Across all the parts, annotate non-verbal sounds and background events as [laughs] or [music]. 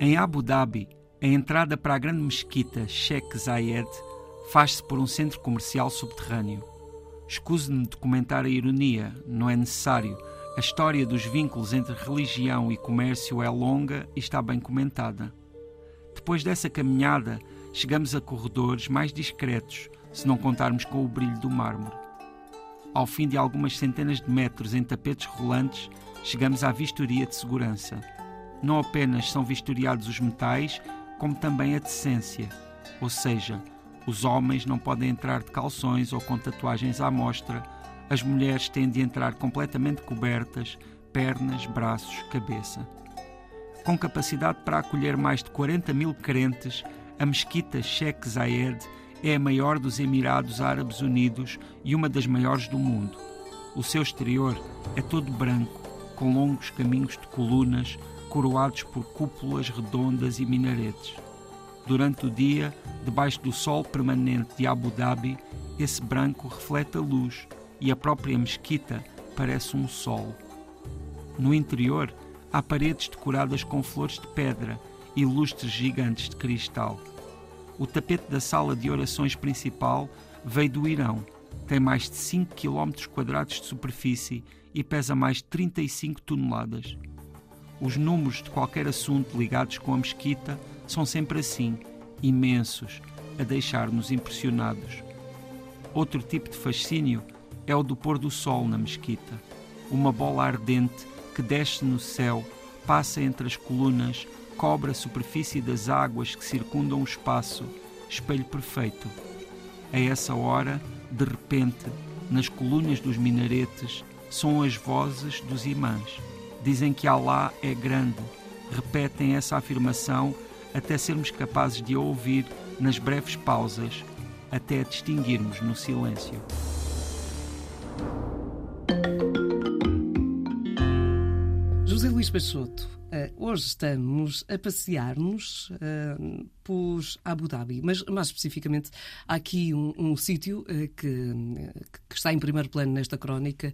Em Abu Dhabi, a entrada para a grande mesquita Sheikh Zayed faz-se por um centro comercial subterrâneo. Escuse-me de comentar a ironia, não é necessário. A história dos vínculos entre religião e comércio é longa e está bem comentada. Depois dessa caminhada, chegamos a corredores mais discretos, se não contarmos com o brilho do mármore. Ao fim de algumas centenas de metros em tapetes rolantes, chegamos à vistoria de segurança. Não apenas são vistoriados os metais, como também a decência, ou seja, os homens não podem entrar de calções ou com tatuagens à mostra, as mulheres têm de entrar completamente cobertas, pernas, braços, cabeça. Com capacidade para acolher mais de 40 mil crentes, a mesquita Sheikh Zayed é a maior dos Emirados Árabes Unidos e uma das maiores do mundo. O seu exterior é todo branco, com longos caminhos de colunas, coroados por cúpulas redondas e minaretes. Durante o dia, debaixo do sol permanente de Abu Dhabi, esse branco reflete a luz e a própria mesquita parece um sol. No interior, há paredes decoradas com flores de pedra e lustres gigantes de cristal. O tapete da sala de orações principal veio do Irão, tem mais de 5 km quadrados de superfície e pesa mais de 35 toneladas. Os números de qualquer assunto ligados com a mesquita são sempre assim, imensos, a deixar-nos impressionados. Outro tipo de fascínio é o do pôr do sol na mesquita. Uma bola ardente que desce no céu, passa entre as colunas, cobre a superfície das águas que circundam o espaço, espelho perfeito. A essa hora, de repente, nas colunas dos minaretes, são as vozes dos imãs dizem que Alá é grande, repetem essa afirmação até sermos capazes de a ouvir nas breves pausas, até a distinguirmos no silêncio. José Luís Peixoto, Uh, hoje estamos a passear-nos uh, por Abu Dhabi, mas mais especificamente há aqui um, um sítio uh, que, que, está em primeiro plano nesta crónica,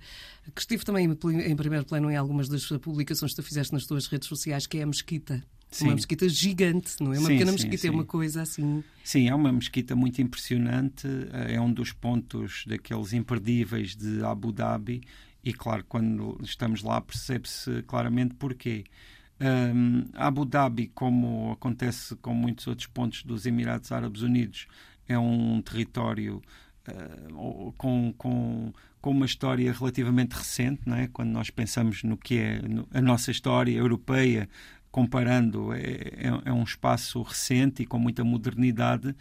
que esteve também em, em, primeiro plano em algumas das publicações que tu fizeste nas tuas redes sociais, que é a Mesquita. Sim. Uma mesquita gigante, não é? Uma sim, pequena sim, mesquita, é uma coisa assim. Sim, é uma mesquita muito impressionante, é um dos pontos daqueles imperdíveis de Abu Dhabi e, claro, quando estamos lá percebe-se claramente porquê. Um, Abu Dhabi, como acontece com muitos outros pontos dos Emirados Árabes Unidos, é um território uh, com, com, com uma história relativamente recente, não é? quando nós pensamos no que é a nossa história europeia, comparando, é, é, é um espaço recente e com muita modernidade.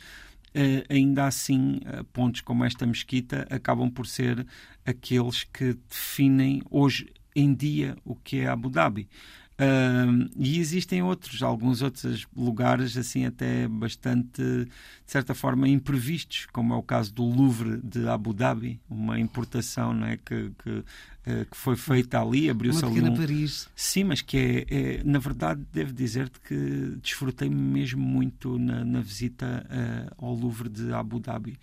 Uh, ainda assim, uh, pontos como esta mesquita acabam por ser aqueles que definem hoje em dia o que é Abu Dhabi. E existem outros, alguns outros lugares assim até bastante, de certa forma, imprevistos, como é o caso do Louvre de Abu Dhabi, uma importação não é, que, que, uh, que foi feita ali, abriu-se ali um... Paris. Sim, mas que é, é, na verdade, devo dizer-te que desfrutei mesmo muito na, na visita uh, ao Louvre de Abu Dhabi.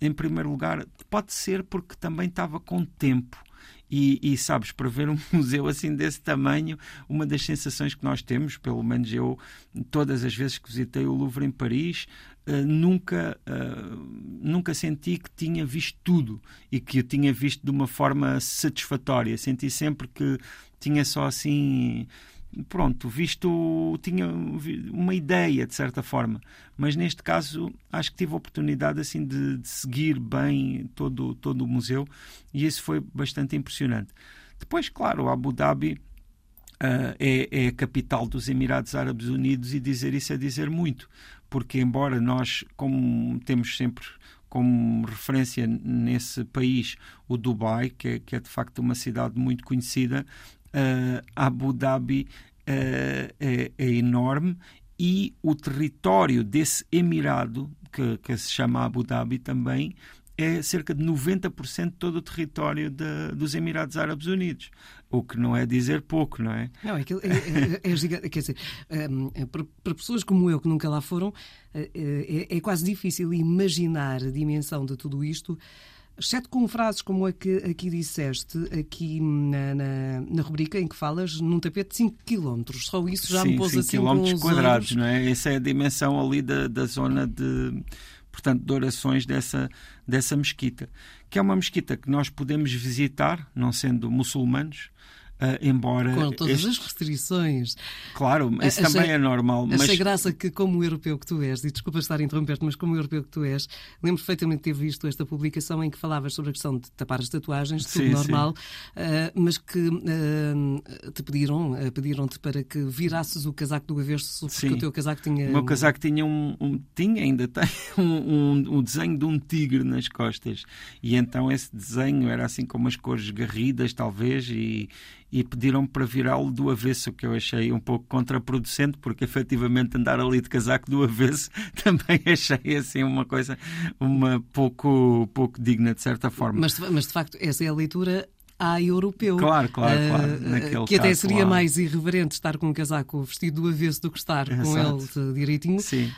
Em primeiro lugar, pode ser porque também estava com tempo e, e, sabes, para ver um [laughs] museu assim desse tamanho, uma das sensações que nós temos, pelo menos eu, todas as vezes que visitei o Louvre em Paris, uh, nunca, uh, nunca senti que tinha visto tudo e que o tinha visto de uma forma satisfatória. Senti sempre que tinha só assim pronto, visto, tinha uma ideia de certa forma, mas neste caso acho que tive a oportunidade assim de, de seguir bem todo, todo o museu e isso foi bastante impressionante. Depois, claro, Abu Dhabi uh, é, é, a capital dos Emirados Árabes Unidos e dizer isso é dizer muito, porque embora nós, como temos sempre como referência nesse país o Dubai, que é, que é de facto uma cidade muito conhecida, Abu Dhabi uh, é, é, enorme e o território desse emirado, que, que se chama Abu Dhabi também, é cerca de 90% de todo o território de, dos Emirados Árabes Unidos. O que não é dizer pouco, não é? Não, é, é, é, é gigante. Quer dizer, um, para, para, pessoas como eu que nunca lá foram, é, é, quase difícil imaginar a dimensão de tudo isto exceto com frases como a que aqui disseste, aqui na, na, na rubrica em que falas num tapete de 5 km. Só isso já Sim, me pôs 5 assim km quadrados, olhos. não é? Essa é a dimensão ali da, da zona de, portanto, de orações dessa, dessa mesquita. Que é uma mesquita que nós podemos visitar, não sendo muçulmanos, Uh, embora com todas este... as restrições. Claro, isso achei, também é normal. Achei mas... graça que, como europeu que tu és, e desculpa estar a interromper-te, mas como europeu que tu és, lembro perfeitamente de ter visto esta publicação em que falavas sobre a questão de tapar as tatuagens, tudo sim, normal, uh, mas que uh, te pediram, pediram-te para que virasses o casaco do avesso, porque sim. o teu casaco tinha. O meu casaco tinha um, um tinha, ainda tem, [laughs] um, um, um, desenho de um tigre nas costas. E então esse desenho era assim com umas cores garridas, talvez, e e pediram-me para virá-lo do avesso, que eu achei um pouco contraproducente, porque efetivamente andar ali de casaco do avesso [laughs] também achei assim uma coisa uma pouco, pouco digna, de certa forma. Mas, mas de facto, essa é a leitura a europeu. Claro, claro, claro. Uh, que até seria lá. mais irreverente estar com um casaco vestido do avesso do que estar Exato. com ele direitinho. Sim.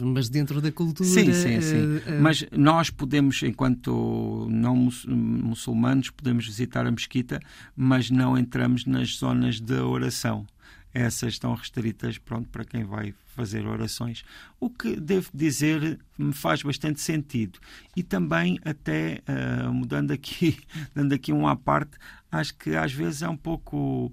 Mas dentro da cultura. Sim, sim, sim. Uh, mas nós podemos, enquanto não muçulmanos, podemos visitar a mesquita, mas não entramos nas zonas de oração essas estão restritas pronto, para quem vai fazer orações. O que devo dizer me faz bastante sentido. E também, até uh, mudando aqui, [laughs] dando aqui um à parte, acho que às vezes é um pouco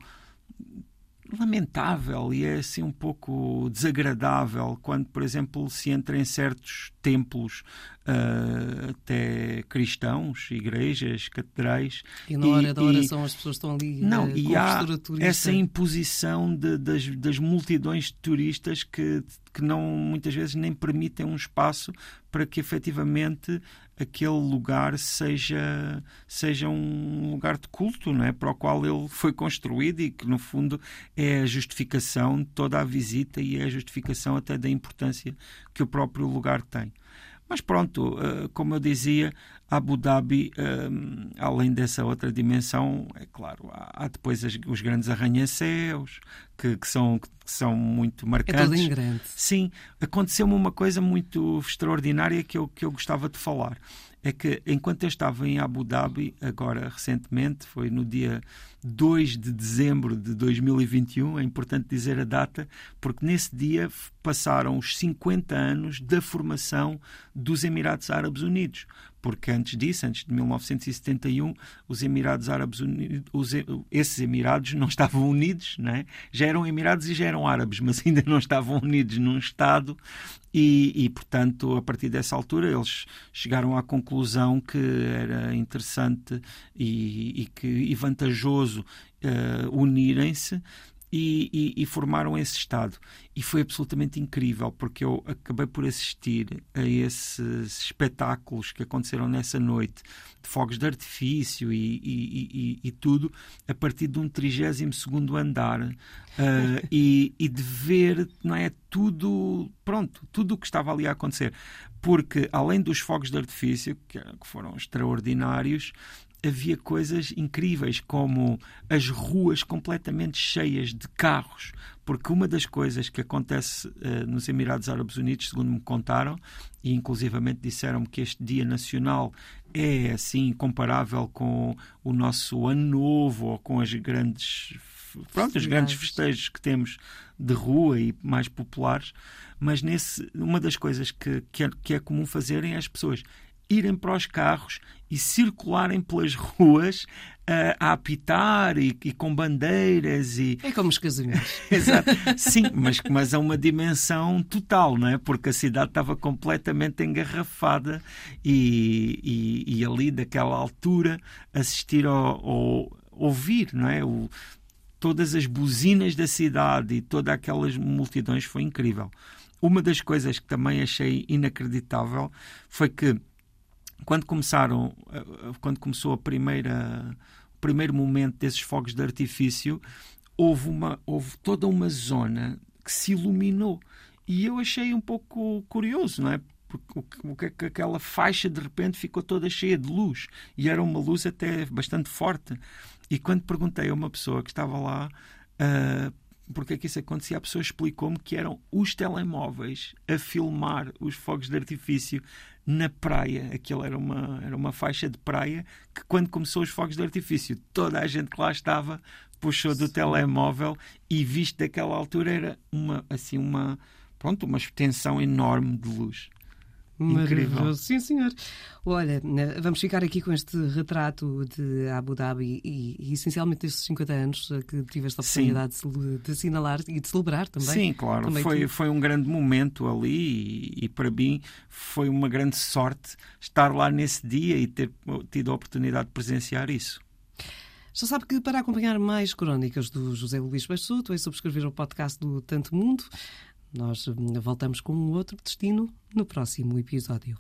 lamentável e é assim um pouco desagradável quando, por exemplo, se entra em certos templos uh, até cristãos, igrejas, catedrais. E na hora e, da oração e, as pessoas estão ali não, uh, e há turista. essa imposição de, das, das multidões de turistas que, que não muitas vezes nem permitem um espaço para que efetivamente aquele lugar seja, seja um lugar de culto, não é? para o qual ele foi construído e que, no fundo, é a justificação de toda a visita e é a justificação até da importância que o próprio lugar tem. Mas pronto, como eu dizia, Abu Dhabi, além dessa outra dimensão, é claro, há depois os grandes arranha-céus, que, que, são, que são muito marcantes. É todo em grande. Sim, aconteceu-me uma coisa muito extraordinária que eu, que eu gostava de falar. É que enquanto eu estava em Abu Dhabi, agora recentemente, foi no dia 2 de dezembro de 2021, é importante dizer a data, porque nesse dia passaram os 50 anos da formação dos Emirados Árabes Unidos. Porque antes disso, antes de 1971, os Emirados Árabes Unidos, os, esses Emirados não [laughs] estavam unidos, né? já eram Emirados e já eram árabes, mas [laughs] ainda não estavam unidos num Estado e, e, portanto, a partir dessa altura, eles chegaram à conclusão que era interessante e, e, que, e vantajoso uh, unirem-se e, e, e, formaram esse Estado. E foi absolutamente incrível, porque eu acabei por assistir a esses espetáculos que aconteceram nessa noite, de fogos de artifício e, e tudo, a partir de um 32 andar, uh, [laughs] e, de ver, não é, tudo, pronto, tudo o que estava ali a acontecer. Porque, além dos fogos de artifício, que, que foram extraordinários, havia coisas incríveis, como as ruas completamente cheias de carros, porque uma das coisas que acontece uh, nos Emirados Árabes Unidos, segundo me contaram, e inclusivamente disseram-me que este Dia Nacional é assim comparável com o nosso Ano Novo ou com as grandes pronto, os grandes festejos que temos de rua e mais populares, mas nesse uma das coisas que, que, é, que é comum fazerem é as pessoas irem para os carros e circularem pelas ruas uh, a apitar e, e, com bandeiras e é como os casamentos [laughs] exato. Sim mas mas a uma dimensão total não é? Porque a cidade estava completamente engarrafada e, e, e ali daquela altura assistir ao, ao ouvir não é? O todas as buzinas da cidade e todas aquelas multidões foi incrível. Uma das coisas que também achei inacreditável foi que quando começaram, quando começou a primeira, o primeiro momento desses fogos de artifício, houve, uma, houve toda uma zona que se iluminou. E eu achei um pouco curioso, não é? Porque que aquela faixa de repente ficou toda cheia de luz e era uma luz até bastante forte. E quando perguntei a uma pessoa que estava lá uh, porque é que isso acontecia, a pessoa explicou-me que eram os telemóveis a filmar os fogos de artifício na praia. Aquilo era uma, era uma faixa de praia que, quando começou os fogos de artifício, toda a gente que lá estava puxou do telemóvel e, visto daquela altura, era uma, assim, uma, pronto, uma extensão enorme de luz. Maravilhoso, sim senhor. Olha, né, vamos ficar aqui com este retrato de Abu Dhabi e, e essencialmente destes 50 anos que tiveste a oportunidade de, de, assinalar e de celebrar também. Sim, claro. Também foi, foi um grande momento ali e, e, para mim foi uma grande sorte estar lá nesse dia e ter tido a oportunidade de presenciar isso. Já sabe que para acompanhar mais crónicas do José Luís Baixoto é subscrever o podcast do Tanto Mundo. Nós voltamos com um outro destino no próximo episódio.